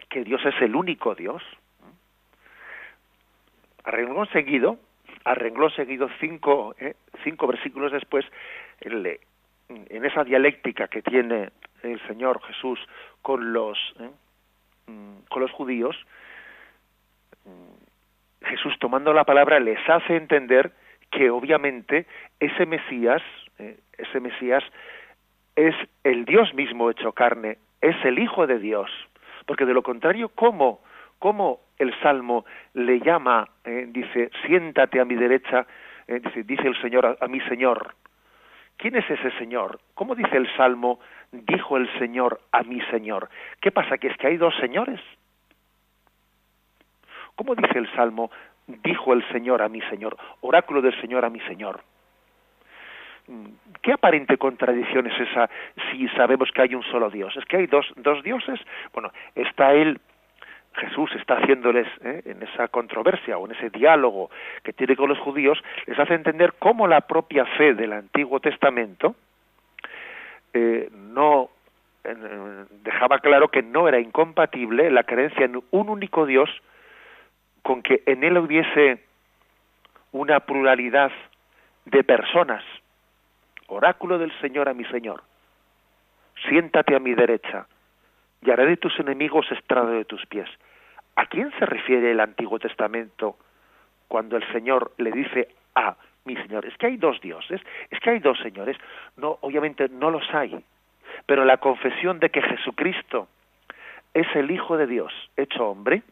que Dios es el único Dios, arregló seguido, arregló seguido cinco, eh, cinco versículos después, en, en esa dialéctica que tiene el Señor Jesús con los, eh, mm, con los judíos, mm, Jesús tomando la palabra les hace entender que obviamente ese Mesías, eh, ese Mesías es el Dios mismo hecho carne, es el Hijo de Dios, porque de lo contrario, ¿cómo, cómo el Salmo le llama, eh, dice, siéntate a mi derecha, eh, dice, dice el Señor a mi Señor? ¿Quién es ese Señor? ¿Cómo dice el Salmo, dijo el Señor a mi Señor? ¿Qué pasa? ¿Que es que hay dos señores? ¿Cómo dice el Salmo, dijo el Señor a mi Señor, oráculo del Señor a mi Señor? ¿Qué aparente contradicción es esa si sabemos que hay un solo Dios? ¿Es que hay dos, dos dioses? Bueno, está él, Jesús está haciéndoles ¿eh? en esa controversia o en ese diálogo que tiene con los judíos, les hace entender cómo la propia fe del Antiguo Testamento eh, no dejaba claro que no era incompatible la creencia en un único Dios con que en él hubiese una pluralidad de personas. Oráculo del Señor a mi Señor. Siéntate a mi derecha y haré de tus enemigos estrado de tus pies. ¿A quién se refiere el Antiguo Testamento cuando el Señor le dice a mi Señor? Es que hay dos dioses, es que hay dos señores. No, obviamente no los hay. Pero la confesión de que Jesucristo es el Hijo de Dios hecho hombre,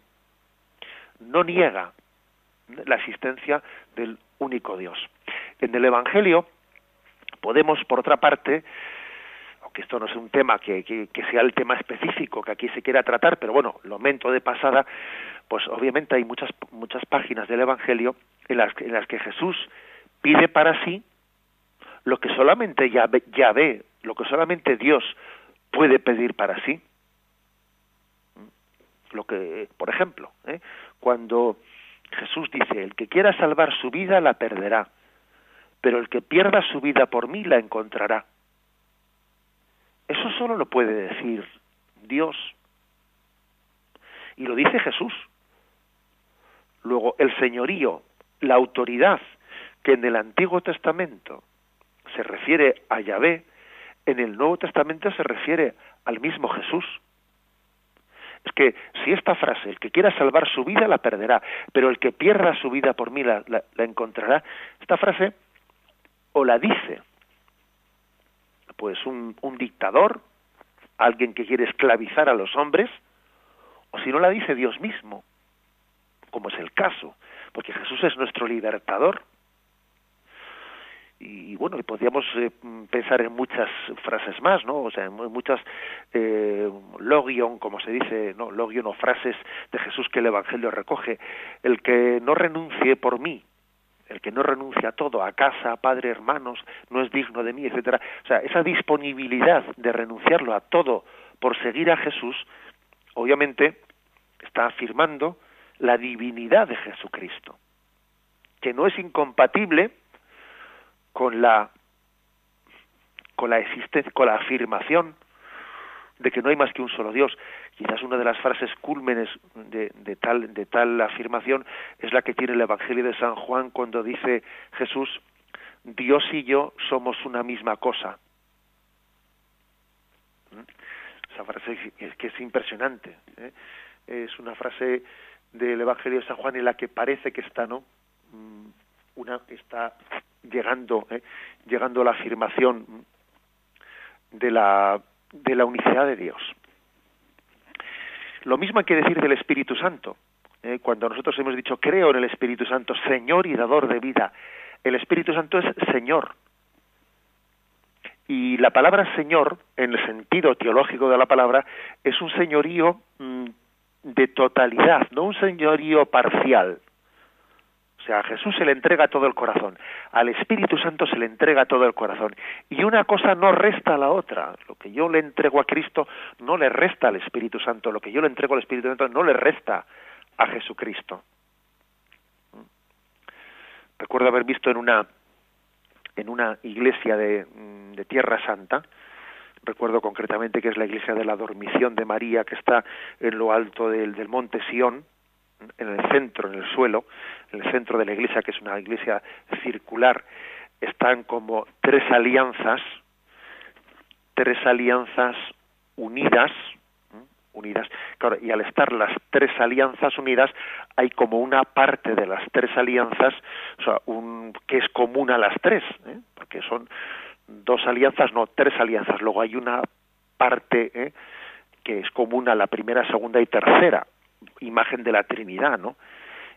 no niega la existencia del único Dios. En el Evangelio podemos, por otra parte, aunque esto no es un tema que, sea el tema específico que aquí se quiera tratar, pero bueno, lo mento de pasada, pues obviamente hay muchas, muchas páginas del Evangelio en las, en las que Jesús pide para sí lo que solamente ya ve, lo que solamente Dios puede pedir para sí. Lo que, por ejemplo, ¿eh? cuando Jesús dice, el que quiera salvar su vida la perderá, pero el que pierda su vida por mí la encontrará. Eso solo lo puede decir Dios. Y lo dice Jesús. Luego, el señorío, la autoridad que en el Antiguo Testamento se refiere a Yahvé, en el Nuevo Testamento se refiere al mismo Jesús es que si esta frase, el que quiera salvar su vida la perderá, pero el que pierda su vida por mí la, encontrará, esta frase o la dice pues un, un dictador, alguien que quiere esclavizar a los hombres, o si no la dice Dios mismo, como es el caso, porque Jesús es nuestro libertador y bueno, y podríamos eh, pensar en muchas frases más, ¿no? O sea, en muchas eh, logion, como se dice, no, logion o frases de Jesús que el Evangelio recoge, el que no renuncie por mí, el que no renuncia a todo, a casa, a padre, hermanos, no es digno de mí, etcétera. O sea, esa disponibilidad de renunciarlo a todo por seguir a Jesús, obviamente está afirmando la divinidad de Jesucristo, que no es incompatible con la con la existencia, con la afirmación de que no hay más que un solo Dios. Quizás una de las frases cúlmenes de, de, tal, de tal afirmación es la que tiene el Evangelio de San Juan cuando dice Jesús, Dios y yo somos una misma cosa. ¿Mm? Esa frase es que es impresionante. ¿eh? Es una frase del Evangelio de San Juan en la que parece que está, ¿no? Mm, una está llegando ¿eh? llegando a la afirmación de la de la unicidad de Dios lo mismo hay que decir del Espíritu Santo ¿eh? cuando nosotros hemos dicho creo en el Espíritu Santo Señor y dador de vida el Espíritu Santo es Señor y la palabra Señor en el sentido teológico de la palabra es un señorío mm, de totalidad no un señorío parcial o sea, a Jesús se le entrega todo el corazón, al Espíritu Santo se le entrega todo el corazón. Y una cosa no resta a la otra. Lo que yo le entrego a Cristo no le resta al Espíritu Santo. Lo que yo le entrego al Espíritu Santo no le resta a Jesucristo. Recuerdo haber visto en una, en una iglesia de, mm, de Tierra Santa, recuerdo concretamente que es la iglesia de la dormición de María, que está en lo alto del, del monte Sión, en el centro, en el suelo, en el centro de la iglesia, que es una iglesia circular, están como tres alianzas, tres alianzas unidas, unidas. Claro, y al estar las tres alianzas unidas, hay como una parte de las tres alianzas, o sea, un, que es común a las tres, ¿eh? porque son dos alianzas, no, tres alianzas. Luego hay una parte ¿eh? que es común a la primera, segunda y tercera, imagen de la Trinidad, ¿no?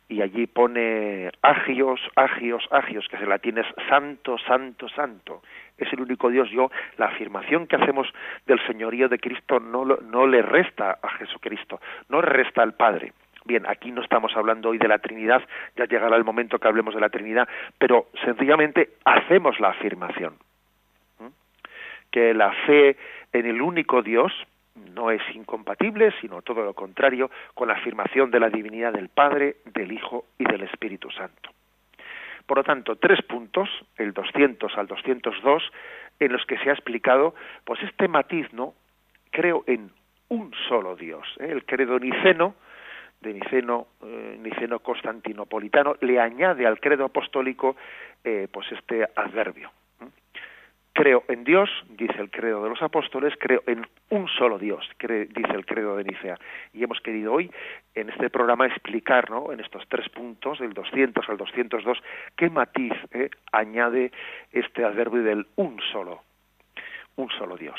Y allí pone agios, agios, agios, que se la tienes santo, santo, santo. Es el único Dios. Yo, la afirmación que hacemos del señorío de Cristo no, no le resta a Jesucristo, no resta al Padre. Bien, aquí no estamos hablando hoy de la Trinidad, ya llegará el momento que hablemos de la Trinidad, pero sencillamente hacemos la afirmación. Que la fe en el único Dios, no es incompatible, sino todo lo contrario, con la afirmación de la divinidad del Padre, del Hijo y del Espíritu Santo. Por lo tanto, tres puntos, el 200 al 202, en los que se ha explicado, pues este matiz, ¿no? Creo en un solo Dios. ¿eh? El credo niceno, de Niceno, eh, Niceno Constantinopolitano, le añade al credo apostólico, eh, pues este adverbio, Creo en Dios, dice el credo de los apóstoles, creo en un solo Dios, dice el credo de Nicea. Y hemos querido hoy, en este programa, explicar, ¿no? en estos tres puntos, del 200 al 202, qué matiz eh, añade este adverbio del un solo, un solo Dios.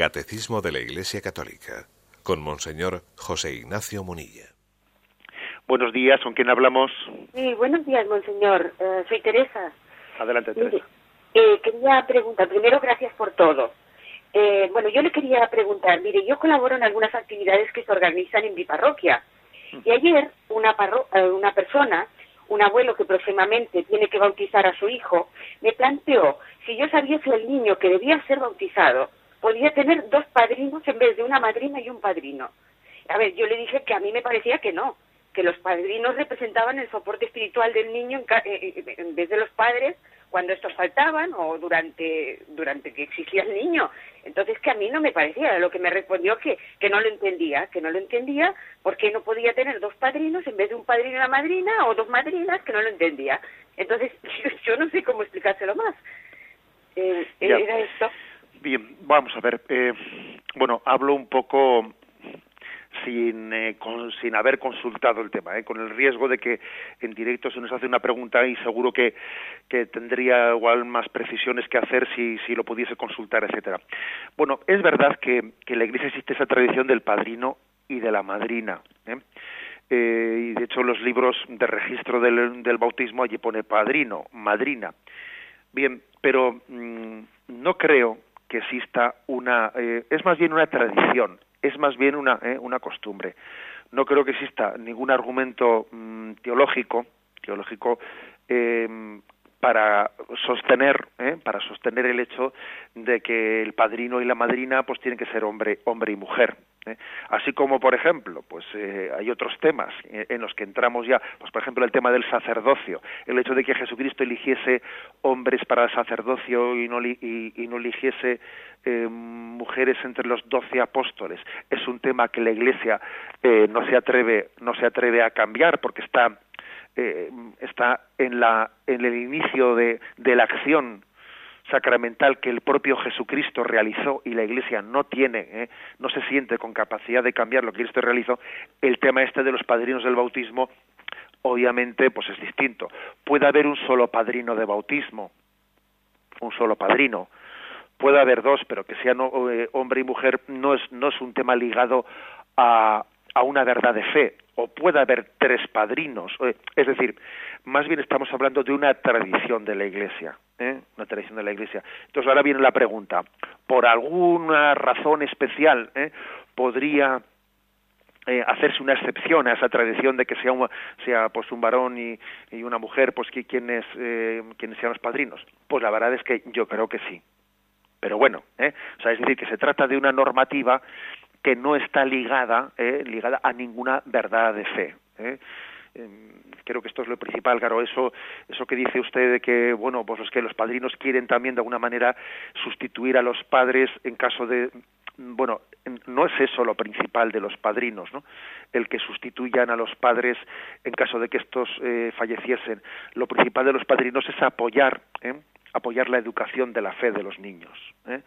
Catecismo de la Iglesia Católica con Monseñor José Ignacio Munilla. Buenos días, ¿con quién hablamos? Sí, buenos días, Monseñor. Eh, soy Teresa. Adelante, Teresa. Eh, quería preguntar, primero, gracias por todo. Eh, bueno, yo le quería preguntar, mire, yo colaboro en algunas actividades que se organizan en mi parroquia. Mm. Y ayer una, una persona, un abuelo que próximamente tiene que bautizar a su hijo, me planteó si yo sabía que el niño que debía ser bautizado podía tener dos padrinos en vez de una madrina y un padrino. A ver, yo le dije que a mí me parecía que no, que los padrinos representaban el soporte espiritual del niño en, eh, eh, en vez de los padres cuando estos faltaban o durante durante que existía el niño. Entonces que a mí no me parecía, lo que me respondió que, que no lo entendía, que no lo entendía porque no podía tener dos padrinos en vez de un padrino y una madrina o dos madrinas, que no lo entendía. Entonces yo, no sé cómo explicárselo más. Eh, era esto. Bien, vamos a ver. Eh, bueno, hablo un poco sin, eh, sin haber consultado el tema, eh, con el riesgo de que en directo se nos hace una pregunta y seguro que, que tendría igual más precisiones que hacer si, si lo pudiese consultar, etcétera. Bueno, es verdad que, que en la Iglesia existe esa tradición del padrino y de la madrina. ¿eh? y de hecho los libros de registro del, del bautismo allí pone padrino, madrina. Bien, pero mm, no creo que exista una eh, es más bien una tradición es más bien una eh, una costumbre. No creo que exista ningún argumento mm, teológico teológico em, para sostener ¿eh? para sostener el hecho de que el padrino y la madrina pues tienen que ser hombre hombre y mujer ¿eh? así como por ejemplo pues eh, hay otros temas en los que entramos ya pues por ejemplo el tema del sacerdocio el hecho de que Jesucristo eligiese hombres para el sacerdocio y no y, no eligiese mujeres entre los doce apóstoles es un tema que la Iglesia no se atreve no se atreve a cambiar porque está eh, está en, la, en el inicio de, de la acción sacramental que el propio Jesucristo realizó y la Iglesia no tiene, eh, no se siente con capacidad de cambiar lo que Cristo realizó, el tema este de los padrinos del bautismo, obviamente, pues es distinto. Puede haber un solo padrino de bautismo, un solo padrino. Puede haber dos, pero que sean eh, hombre y mujer no es, no es un tema ligado a, a una verdad de fe o puede haber tres padrinos es decir más bien estamos hablando de una tradición de la iglesia ¿eh? una tradición de la iglesia entonces ahora viene la pregunta por alguna razón especial ¿eh? podría eh, hacerse una excepción a esa tradición de que sea un, sea pues un varón y, y una mujer pues que quienes eh, quienes sean los padrinos pues la verdad es que yo creo que sí pero bueno, ¿eh? o sea, es decir, que se trata de una normativa que no está ligada, eh, ligada a ninguna verdad de fe. Eh. Em, creo que esto es lo principal, claro, eso, eso que dice usted de que, bueno, pues los que los padrinos quieren también de alguna manera sustituir a los padres en caso de, bueno, no es eso lo principal de los padrinos, ¿no? El que sustituyan a los padres en caso de que estos eh, falleciesen. Lo principal de los padrinos es apoyar, ¿eh? apoyar la educación de la fe de los niños. ¿eh?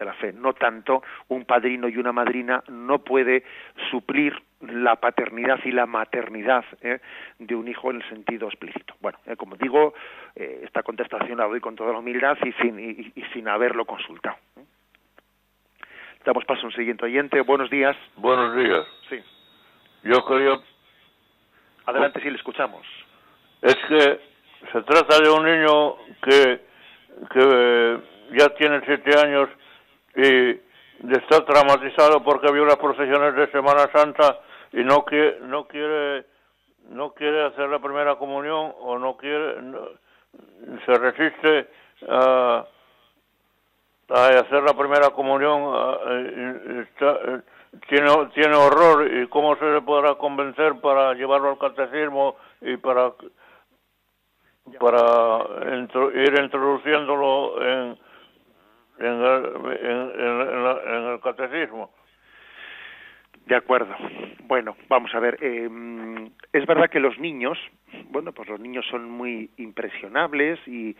De la fe. No tanto un padrino y una madrina no puede suplir la paternidad y la maternidad ¿eh? de un hijo en el sentido explícito. Bueno, eh, como digo, eh, esta contestación la doy con toda la humildad y sin, y, sin haberlo consultado. Damos paso a un siguiente oyente. Buenos días. Buenos días. Sí. Yo quería... Adelante, si le escuchamos. Es que se trata de un niño que, que ya tiene siete años y está traumatizado porque vio las procesiones de Semana Santa y no quiere no quiere no quiere hacer la primera comunión o no quiere se resiste a, hacer la primera comunión tiene tiene horror y cómo se le podrá convencer para llevarlo al catecismo y para para ir introduciéndolo en en el, catecismo. De acuerdo. Bueno, vamos a ver. Eh, es verdad que los niños, bueno, pues los niños son muy impresionables y,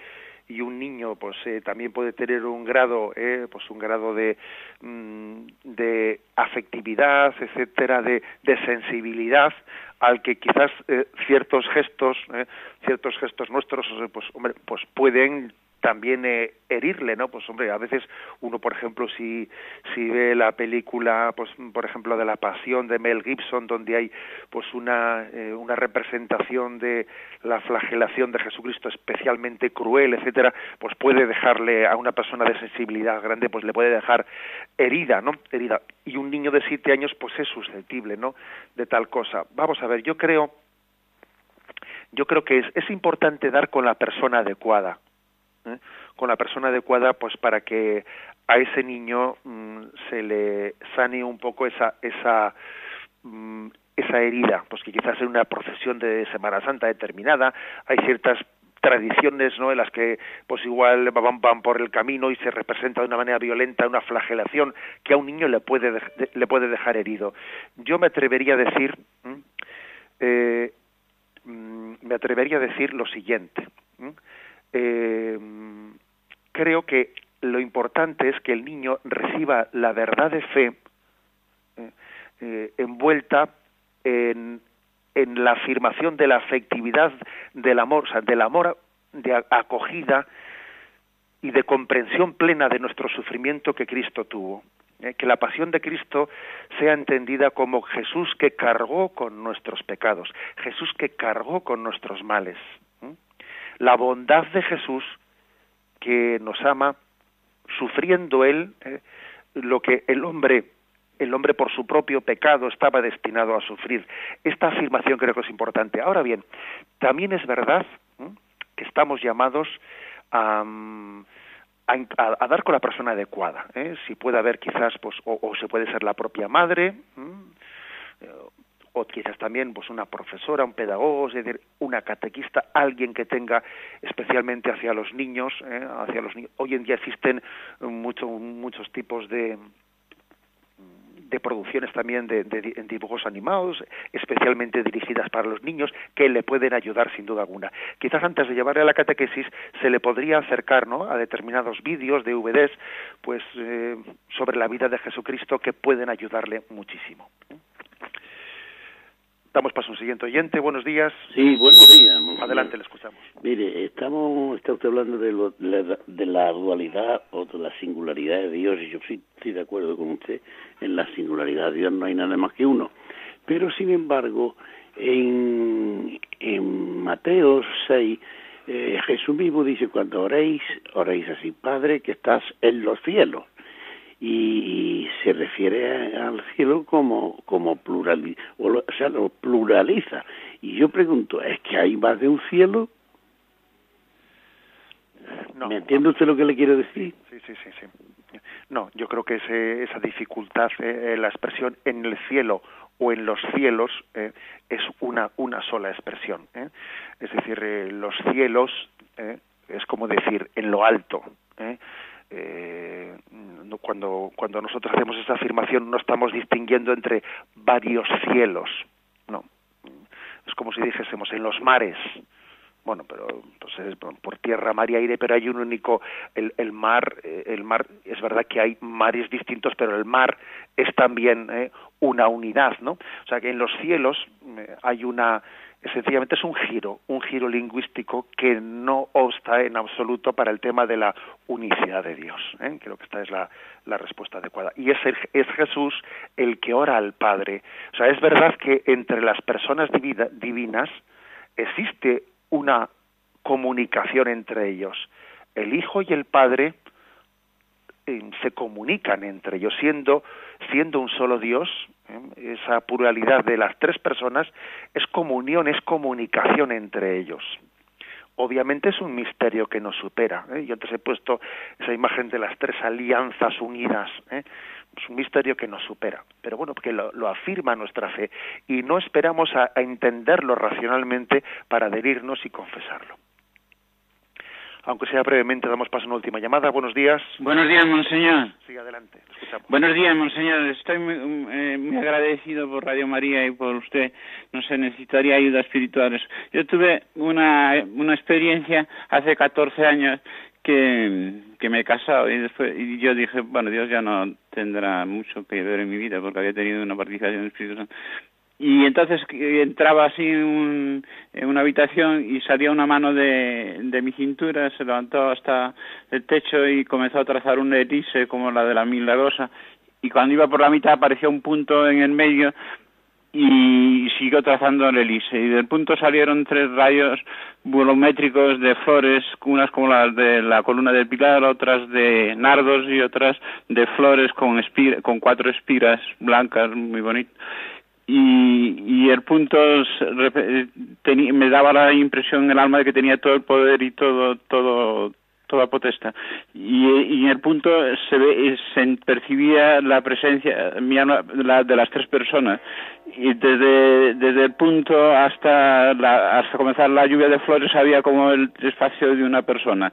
y un niño, pues eh, también puede tener un grado, eh, pues un grado de, mm, de afectividad, etcétera, de, de sensibilidad al que quizás eh, ciertos gestos, eh, ciertos gestos nuestros, pues hombre, pues pueden también eh, herirle, ¿no? Pues hombre, a veces uno, por ejemplo, si, si ve la película, pues por ejemplo, de la Pasión de Mel Gibson, donde hay pues una, eh, una representación de la flagelación de Jesucristo especialmente cruel, etcétera, pues puede dejarle a una persona de sensibilidad grande, pues le puede dejar herida, ¿no? Herida. Y un niño de siete años, pues es susceptible, ¿no? De tal cosa. Vamos a ver, yo creo yo creo que es, es importante dar con la persona adecuada. ¿Eh? con la persona adecuada pues para que a ese niño mm, se le sane un poco esa esa mm, esa herida pues que quizás en una procesión de Semana Santa determinada hay ciertas tradiciones no en las que pues igual van, van por el camino y se representa de una manera violenta una flagelación que a un niño le puede le puede dejar herido. Yo me atrevería a decir eh, mm, me atrevería a decir lo siguiente eh, creo que lo importante es que el niño reciba la verdad de fe eh, eh, envuelta en, en la afirmación de la afectividad del amor, o sea, del amor de acogida y de comprensión plena de nuestro sufrimiento que Cristo tuvo. Eh, que la pasión de Cristo sea entendida como Jesús que cargó con nuestros pecados, Jesús que cargó con nuestros males la bondad de Jesús que nos ama, sufriendo él eh, lo que el hombre el hombre por su propio pecado estaba destinado a sufrir. Esta afirmación creo que es importante. Ahora bien, también es verdad que estamos llamados a, a, dar con la persona adecuada. ¿eh? Si puede haber quizás, pues, o, se puede ser la propia madre, o quizás también pues una profesora, un pedagogo, una catequista, alguien que tenga especialmente hacia los niños, ¿eh? hacia los niños. Hoy en día existen mucho, muchos tipos de de producciones también de, dibujos animados, especialmente dirigidas para los niños, que le pueden ayudar sin duda alguna. Quizás antes de llevarle a la catequesis se le podría acercar ¿no? a determinados vídeos, de DVDs, pues eh, sobre la vida de Jesucristo que pueden ayudarle muchísimo. Damos paso a un siguiente oyente. Buenos días. Sí, buenos días. Adelante, le escuchamos. Mire, estamos, está usted hablando de, lo, de, la dualidad o de la singularidad de Dios, y yo sí estoy de acuerdo con usted, en la singularidad de Dios no hay nada más que uno. Pero, sin embargo, en, en Mateo 6, eh, Jesús mismo dice, cuando oréis, oréis así, Padre que estás en los cielos y se refiere al cielo como como plural o, sea lo pluraliza y yo pregunto es que hay más de un cielo no. ¿Me entiende usted lo que le quiero decir? Sí, sí, sí, sí. No, yo creo que ese, esa dificultad, eh, la expresión en el cielo o en los cielos eh, es una, una sola expresión. Eh. Es decir, los cielos es como decir en lo alto. Eh, cuando, cuando nosotros hacemos esa afirmación no estamos distinguiendo entre varios cielos, no. Es como si dijésemos en los mares, bueno, pero pues por tierra, mar y aire, pero hay un único, el, el mar, eh, el mar, es verdad que hay mares distintos, pero el mar es también eh, una unidad, ¿no? O sea que en los cielos hay una, sencillamente es un giro, un giro lingüístico que no obsta en absoluto para el tema de la unicidad de Dios. ¿eh? Creo que esta es la, la respuesta adecuada. Y es, es Jesús el que ora al Padre. O sea, es verdad que entre las personas divinas existe una comunicación entre ellos. El Hijo y el Padre se comunican entre ellos, siendo, siendo un solo Dios, ¿eh? esa pluralidad de las tres personas es comunión, es comunicación entre ellos. Obviamente es un misterio que nos supera. ¿eh? Yo antes he puesto esa imagen de las tres alianzas unidas. ¿eh? Es un misterio que nos supera. Pero bueno, porque lo, afirma nuestra fe y no esperamos a entenderlo racionalmente para adherirnos y confesarlo aunque sea brevemente, damos paso a una última llamada. Buenos días. Buenos días, monseñor. Sí, adelante. Buenos días, monseñor. Estoy eh, muy, agradecido por Radio María y por usted. No sé, necesitaría ayuda espiritual. Yo tuve una, una experiencia hace 14 años que, que me he casado y después y yo dije, bueno, Dios ya no tendrá mucho que ver en mi vida porque había tenido una participación espiritual y entonces entraba así en, una habitación y salía una mano de, mi cintura, se levantó hasta el techo y comenzó a trazar una elise como la de la milagrosa. Y cuando iba por la mitad apareció un punto en el medio y siguió trazando el elise y del punto salieron tres rayos volumétricos de flores, unas como las de la columna del pilar, otras de nardos y otras de flores con, con cuatro espiras blancas, muy bonitas y, el punto me daba la impresión en el alma de que tenía todo el poder y todo todo toda potestad. Y, y en el punto se ve se percibía la presencia mía la, de las tres personas. Y desde desde el punto hasta la, hasta comenzar la lluvia de flores había como el espacio de una persona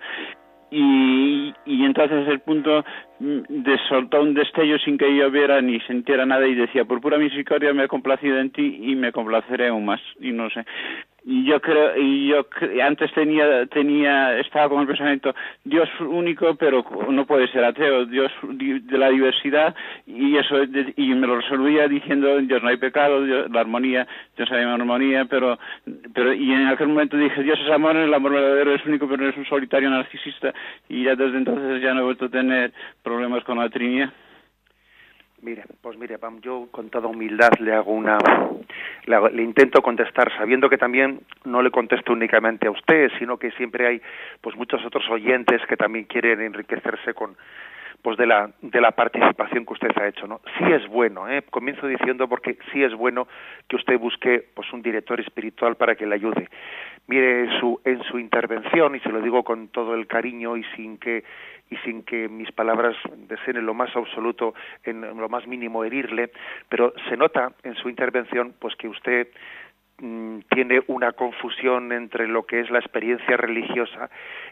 y, y entonces el punto de soltó un destello sin que yo viera ni sintiera nada y decía por pura misericordia me he complacido en ti y me complaceré aún más y no sé y yo creo y yo antes tenía tenía estaba con el pensamiento Dios único pero no puede ser ateo Dios de la diversidad y eso y me lo resolvía diciendo Dios no hay pecado la armonía Dios hay armonía pero pero y en aquel momento dije Dios es amor el amor verdadero es único pero no es un solitario narcisista y ya desde entonces ya no he vuelto a tener problemas con la Trinidad Mire, pues mire, yo con toda humildad le hago una, le, intento contestar, sabiendo que también no le contesto únicamente a usted, sino que siempre hay, pues muchos otros oyentes que también quieren enriquecerse con, pues de la de la participación que usted ha hecho no sí es bueno ¿eh? comienzo diciendo porque sí es bueno que usted busque pues un director espiritual para que le ayude mire su en su intervención y se lo digo con todo el cariño y sin que y sin que mis palabras deseen en lo más absoluto, en lo más mínimo herirle, pero se nota en su intervención pues que usted tiene una confusión entre lo que es la experiencia religiosa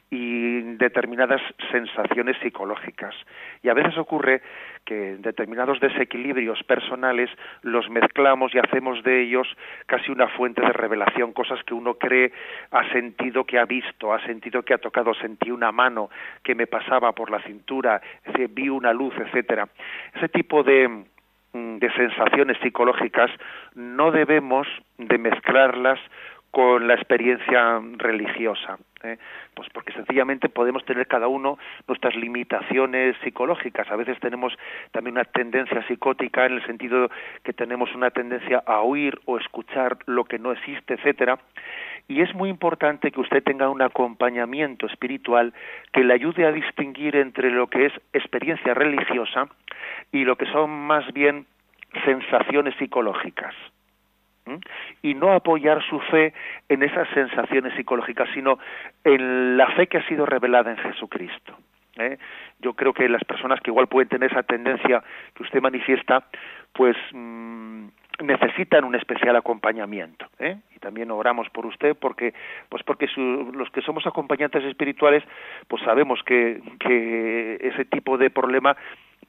y determinadas sensaciones psicológicas. Y a veces ocurre que determinados desequilibrios personales los mezclamos y hacemos de ellos casi una fuente de revelación, cosas que uno cree ha sentido que ha visto, ha sentido que ha tocado, sentí una mano que me pasaba por la cintura, vi una luz, etcétera. Ese tipo de Mm, de sensaciones psicológicas no debemos de mezclarlas con la experiencia religiosa, ¿eh? pues porque sencillamente podemos tener cada uno nuestras limitaciones psicológicas. A veces tenemos también una tendencia psicótica en el sentido que tenemos una tendencia a oír o escuchar lo que no existe, etcétera. Y es muy importante que usted tenga un acompañamiento espiritual que le ayude a distinguir entre lo que es experiencia religiosa y lo que son más bien sensaciones psicológicas. Y no apoyar su fe en esas sensaciones psicológicas, sino en la fe que ha sido revelada en Jesucristo. ¿eh? Yo creo que las personas que igual pueden tener esa tendencia que usted manifiesta, pues mm, necesitan un especial acompañamiento ¿eh? y también oramos por usted porque pues porque los que somos acompañantes espirituales pues sabemos que, que ese tipo de problema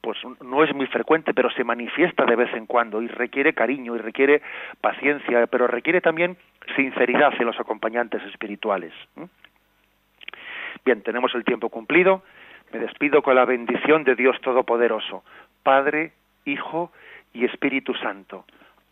pues no es muy frecuente pero se manifiesta de vez en cuando y requiere cariño y requiere paciencia pero requiere también sinceridad en los acompañantes espirituales bien tenemos el tiempo cumplido. Me despido con la bendición de Dios Todopoderoso Padre Hijo y Espíritu Santo